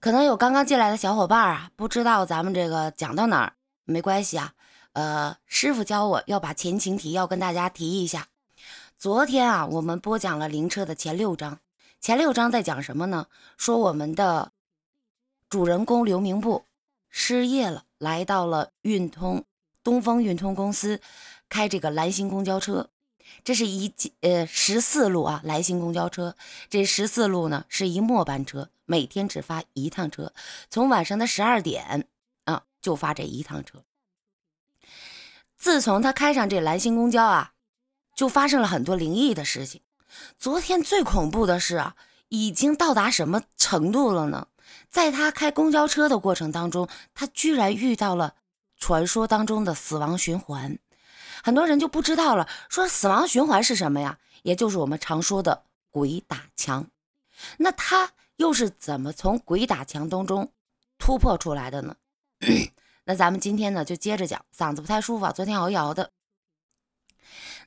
可能有刚刚进来的小伙伴啊，不知道咱们这个讲到哪儿，没关系啊。呃，师傅教我要把前情提要跟大家提一下。昨天啊，我们播讲了灵车的前六章，前六章在讲什么呢？说我们的主人公刘明步失业了，来到了运通东风运通公司开这个蓝星公交车。这是一呃十四路啊，来星公交车。这十四路呢是一末班车，每天只发一趟车，从晚上的十二点啊就发这一趟车。自从他开上这蓝星公交啊，就发生了很多灵异的事情。昨天最恐怖的是啊，已经到达什么程度了呢？在他开公交车的过程当中，他居然遇到了传说当中的死亡循环。很多人就不知道了，说死亡循环是什么呀？也就是我们常说的鬼打墙。那他又是怎么从鬼打墙当中突破出来的呢？那咱们今天呢就接着讲，嗓子不太舒服，昨天熬夜熬的。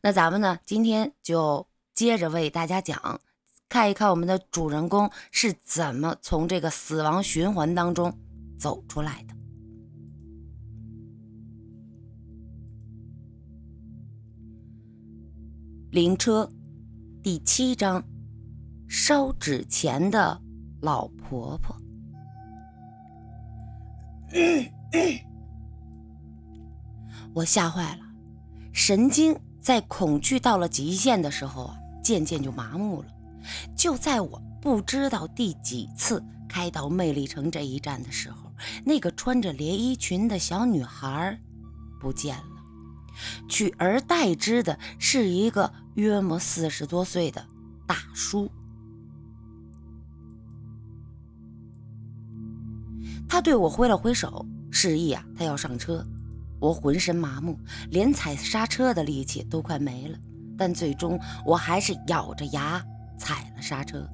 那咱们呢今天就接着为大家讲，看一看我们的主人公是怎么从这个死亡循环当中走出来的。灵车第七章：烧纸钱的老婆婆。我吓坏了，神经在恐惧到了极限的时候啊，渐渐就麻木了。就在我不知道第几次开到魅力城这一站的时候，那个穿着连衣裙的小女孩不见了。取而代之的是一个约莫四十多岁的大叔，对我挥了挥手，示意啊，他要上车。我浑身麻木，连踩刹车的力气都快没了，但最终我还是咬着牙踩了刹车，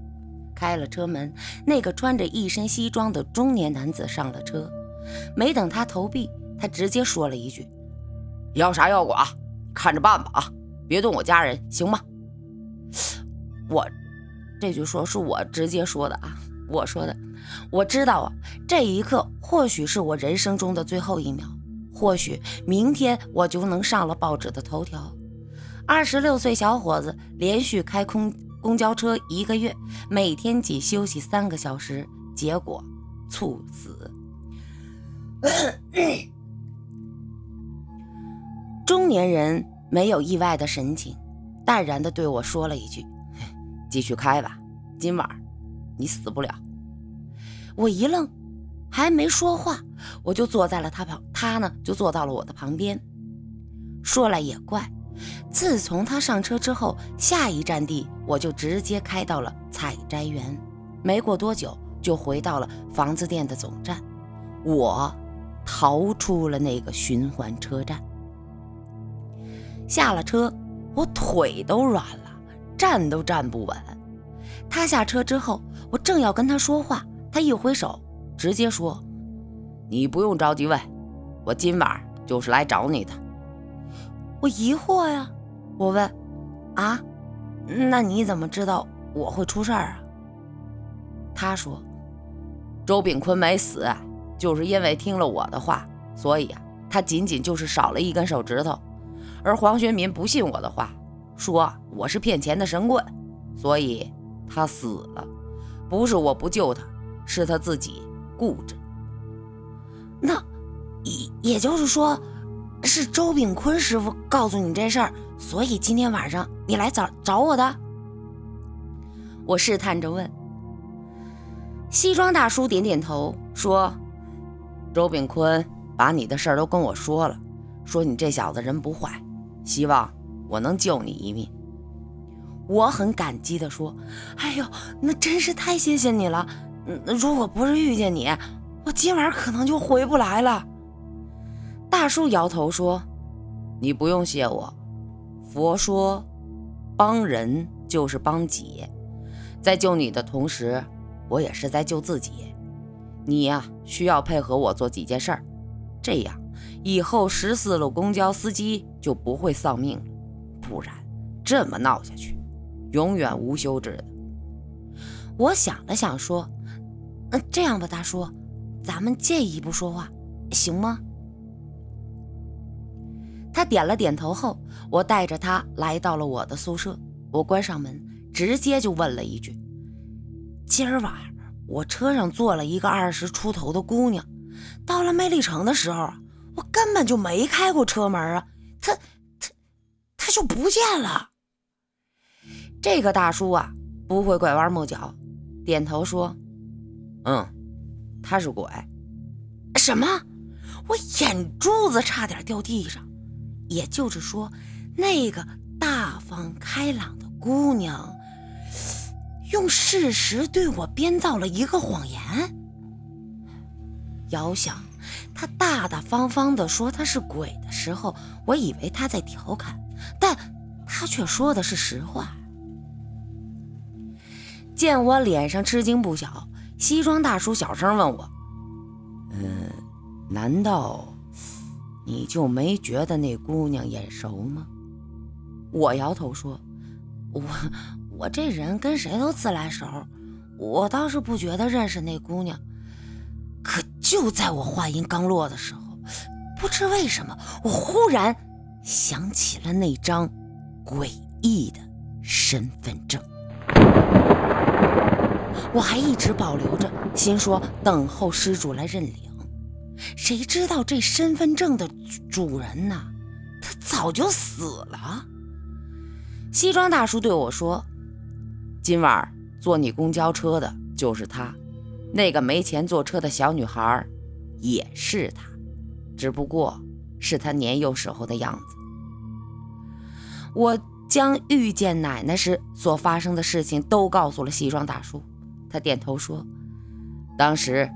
开了车门。那个穿着一身西装的中年男子上了车，没等他投币，他直接说了一句。要啥要剐，看着办吧啊！别动我家人，行吗？我这句说是我直接说的啊，我说的。我知道啊，这一刻或许是我人生中的最后一秒，或许明天我就能上了报纸的头条。二十六岁小伙子连续开空公交车一个月，每天仅休息三个小时，结果猝死。中年人没有意外的神情，淡然的对我说了一句：“继续开吧，今晚你死不了。”我一愣，还没说话，我就坐在了他旁，他呢就坐到了我的旁边。说来也怪，自从他上车之后，下一站地我就直接开到了采摘园，没过多久就回到了房子店的总站，我逃出了那个循环车站。下了车，我腿都软了，站都站不稳。他下车之后，我正要跟他说话，他一挥手，直接说：“你不用着急问，我今晚就是来找你的。”我疑惑呀，我问：“啊，那你怎么知道我会出事儿啊？”他说：“周炳坤没死，就是因为听了我的话，所以啊，他仅仅就是少了一根手指头。”而黄学民不信我的话，说我是骗钱的神棍，所以他死了。不是我不救他，是他自己固执。那也也就是说，是周炳坤师傅告诉你这事儿，所以今天晚上你来找找我的。我试探着问。西装大叔点点头，说：“周炳坤把你的事儿都跟我说了，说你这小子人不坏。”希望我能救你一命，我很感激地说：“哎呦，那真是太谢谢你了！如果不是遇见你，我今晚可能就回不来了。”大叔摇头说：“你不用谢我。佛说，帮人就是帮己，在救你的同时，我也是在救自己。你呀，需要配合我做几件事儿，这样。”以后十四路公交司机就不会丧命了，不然这么闹下去，永远无休止的。我想了想说：“那，这样吧，大叔，咱们借一步说话，行吗？他点了点头后，我带着他来到了我的宿舍。我关上门，直接就问了一句：“今儿晚我车上坐了一个二十出头的姑娘，到了魅力城的时候，我根本就没开过车门啊，她她她就不见了。”这个大叔啊，不会拐弯抹角，点头说：“嗯，他是鬼。”什么？我眼珠子差点掉地上。也就是说，那个大方开朗的姑娘，用事实对我编造了一个谎言。遥想她大大方方地说她是鬼的时候，我以为她在调侃，但她却说的是实话。见我脸上吃惊不小，西装大叔小声问我：“嗯，难道？”你就没觉得那姑娘眼熟吗？我摇头说：“我我这人跟谁都自来熟，我倒是不觉得认识那姑娘。可就在我话音刚落的时候，不知为什么，我忽然想起了那张诡异的身份证。我还一直保留着，心说等候失主来认领。”谁知道这身份证的主人呢？他早就死了。西装大叔对我说：“今晚坐你公交车的就是他，那个没钱坐车的小女孩也是他，只不过是他年幼时候的样子。”我将遇见奶奶时所发生的事情都告诉了西装大叔，他点头说：“当时。”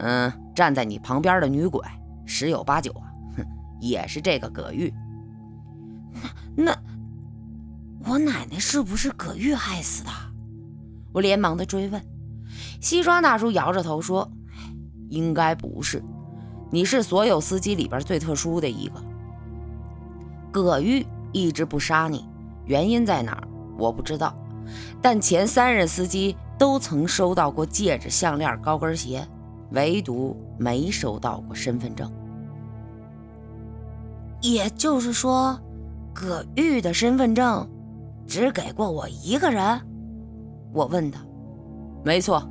嗯，站在你旁边的女鬼十有八九啊，哼，也是这个葛玉。那那，我奶奶是不是葛玉害死的？我连忙的追问。西装大叔摇着头说：“应该不是，你是所有司机里边最特殊的一个。葛玉一直不杀你，原因在哪儿？我不知道。但前三任司机都曾收到过戒指、项链、高跟鞋。”唯独没收到过身份证，也就是说，葛玉的身份证只给过我一个人。我问他：“没错，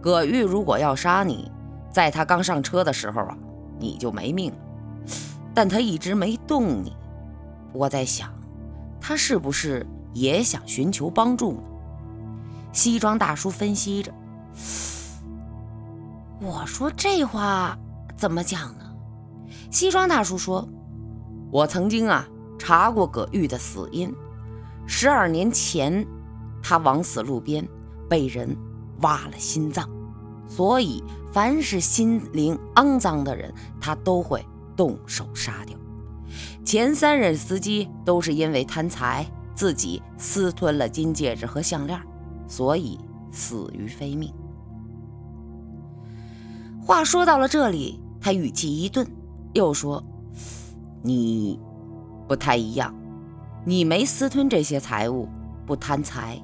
葛玉如果要杀你，在他刚上车的时候啊，你就没命了。但他一直没动你，我在想，他是不是也想寻求帮助呢？”西装大叔分析着。我说这话怎么讲呢？西装大叔说：“我曾经啊查过葛玉的死因，十二年前他枉死路边，被人挖了心脏，所以凡是心灵肮脏的人，他都会动手杀掉。前三任司机都是因为贪财，自己私吞了金戒指和项链，所以死于非命。”话说到了这里，他语气一顿，又说：“你不太一样，你没私吞这些财物，不贪财。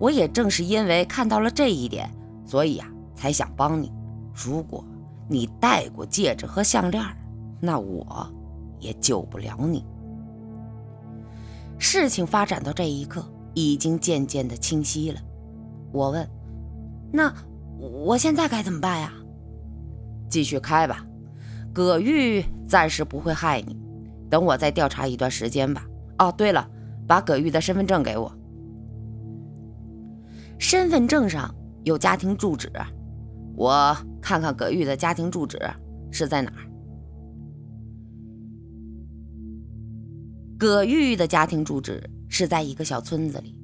我也正是因为看到了这一点，所以呀，才想帮你。如果你戴过戒指和项链，那我也救不了你。”事情发展到这一刻，已经渐渐的清晰了。我问：“那我现在该怎么办呀？”继续开吧，葛玉暂时不会害你。等我再调查一段时间吧。哦，对了，把葛玉的身份证给我。身份证上有家庭住址，我看看葛玉的家庭住址是在哪儿。葛玉的家庭住址是在一个小村子里。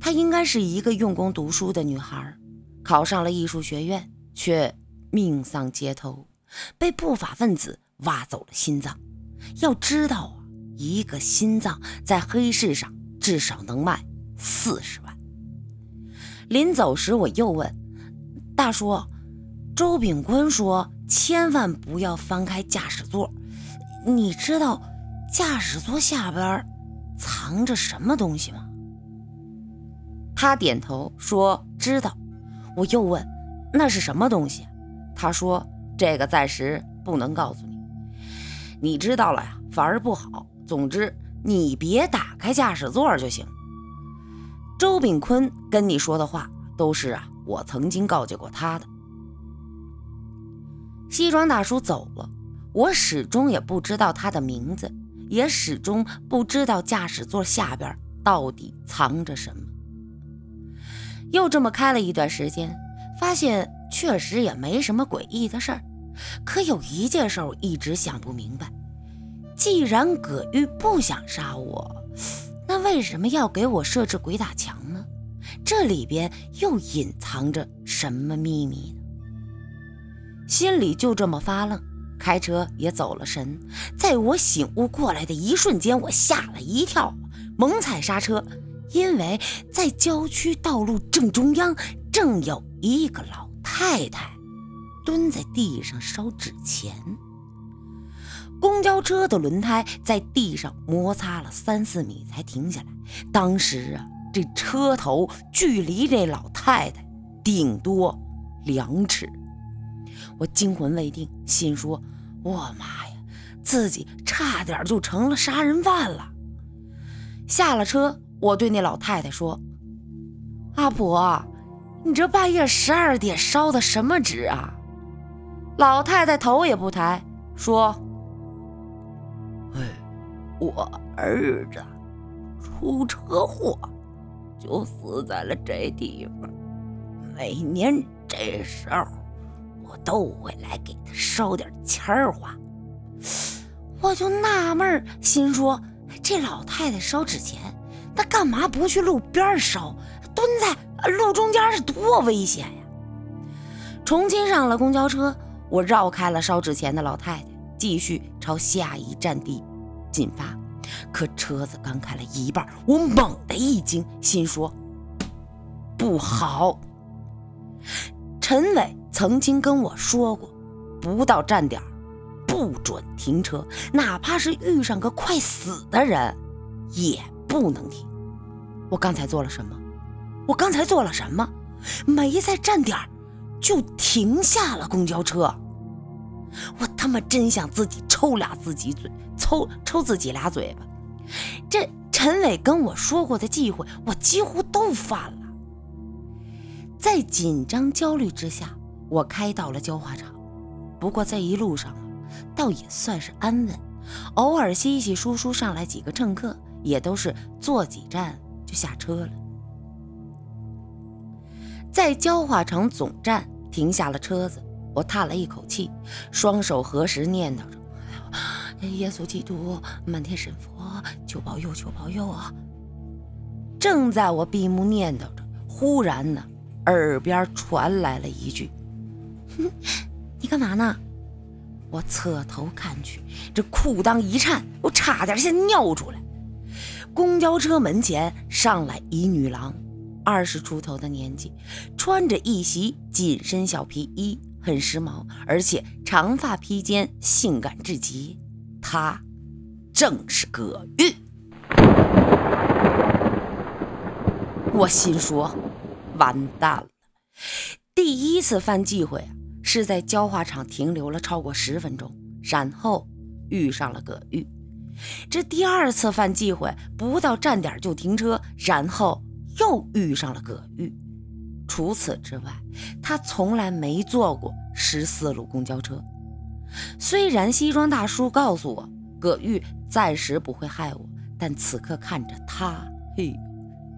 她应该是一个用功读书的女孩，考上了艺术学院，却……命丧街头，被不法分子挖走了心脏。要知道啊，一个心脏在黑市上至少能卖四十万。临走时，我又问大叔：“周炳坤说千万不要翻开驾驶座，你知道驾驶座下边藏着什么东西吗？”他点头说：“知道。”我又问。那是什么东西？他说：“这个暂时不能告诉你。你知道了呀，反而不好。总之，你别打开驾驶座就行。”周炳坤跟你说的话都是啊，我曾经告诫过他的。西装大叔走了，我始终也不知道他的名字，也始终不知道驾驶座下边到底藏着什么。又这么开了一段时间，发现确实也没什么诡异的事儿。可有一件事我一直想不明白：既然葛玉不想杀我，那为什么要给我设置鬼打墙呢？这里边又隐藏着什么秘密呢？心里就这么发愣，开车也走了神。在我醒悟过来的一瞬间，我吓了一跳，猛踩刹车，因为在郊区道路正中央，正有一个老太太蹲在地上烧纸钱。公交车的轮胎在地上摩擦了三四米才停下来。当时啊，这车头距离这老太太顶多两尺。我惊魂未定，心说：“我妈呀，自己差点就成了杀人犯了。”下了车，我对那老太太说：“阿婆，你这半夜十二点烧的什么纸啊？”老太太头也不抬，说。哎，我儿子出车祸，就死在了这地方。每年这时候，我都会来给他烧点钱花。我就纳闷心说这老太太烧纸钱，他干嘛不去路边烧？蹲在路中间是多危险呀！重新上了公交车，我绕开了烧纸钱的老太太。继续朝下一站地进发，可车子刚开了一半，我猛地一惊，心说：“不好！”陈伟曾经跟我说过，不到站点不准停车，哪怕是遇上个快死的人，也不能停。我刚才做了什么？我刚才做了什么？没在站点就停下了公交车。我他妈真想自己抽俩自己嘴，抽抽自己俩嘴巴。这陈伟跟我说过的忌讳，我几乎都犯了。在紧张焦虑之下，我开到了焦化厂。不过在一路上啊，倒也算是安稳，偶尔稀稀疏疏上来几个乘客，也都是坐几站就下车了。在焦化厂总站停下了车子。我叹了一口气，双手合十，念叨着：“耶稣基督，满天神佛，求保佑，求保佑啊！”正在我闭目念叨着，忽然呢，耳边传来了一句：“你干嘛呢？”我侧头看去，这裤裆一颤，我差点先尿出来。公交车门前上来一女郎，二十出头的年纪，穿着一袭紧身小皮衣。很时髦，而且长发披肩，性感至极。她正是葛玉。我心说，完蛋了！第一次犯忌讳，是在焦化厂停留了超过十分钟，然后遇上了葛玉。这第二次犯忌讳，不到站点就停车，然后又遇上了葛玉。除此之外，他从来没坐过十四路公交车。虽然西装大叔告诉我葛玉暂时不会害我，但此刻看着他，嘿，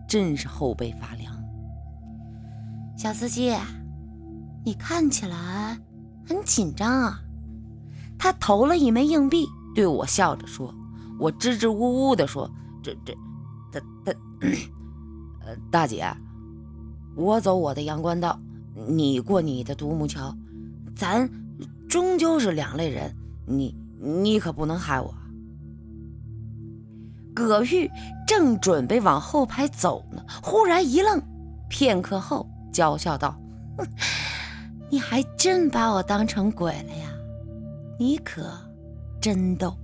真是后背发凉。小司机，你看起来很紧张啊。他投了一枚硬币，对我笑着说：“我支支吾吾地说，这这，大大，呃，大姐。”我走我的阳关道，你过你的独木桥，咱终究是两类人，你你可不能害我。葛玉正准备往后排走呢，忽然一愣，片刻后娇笑道：“你还真把我当成鬼了呀？你可真逗。”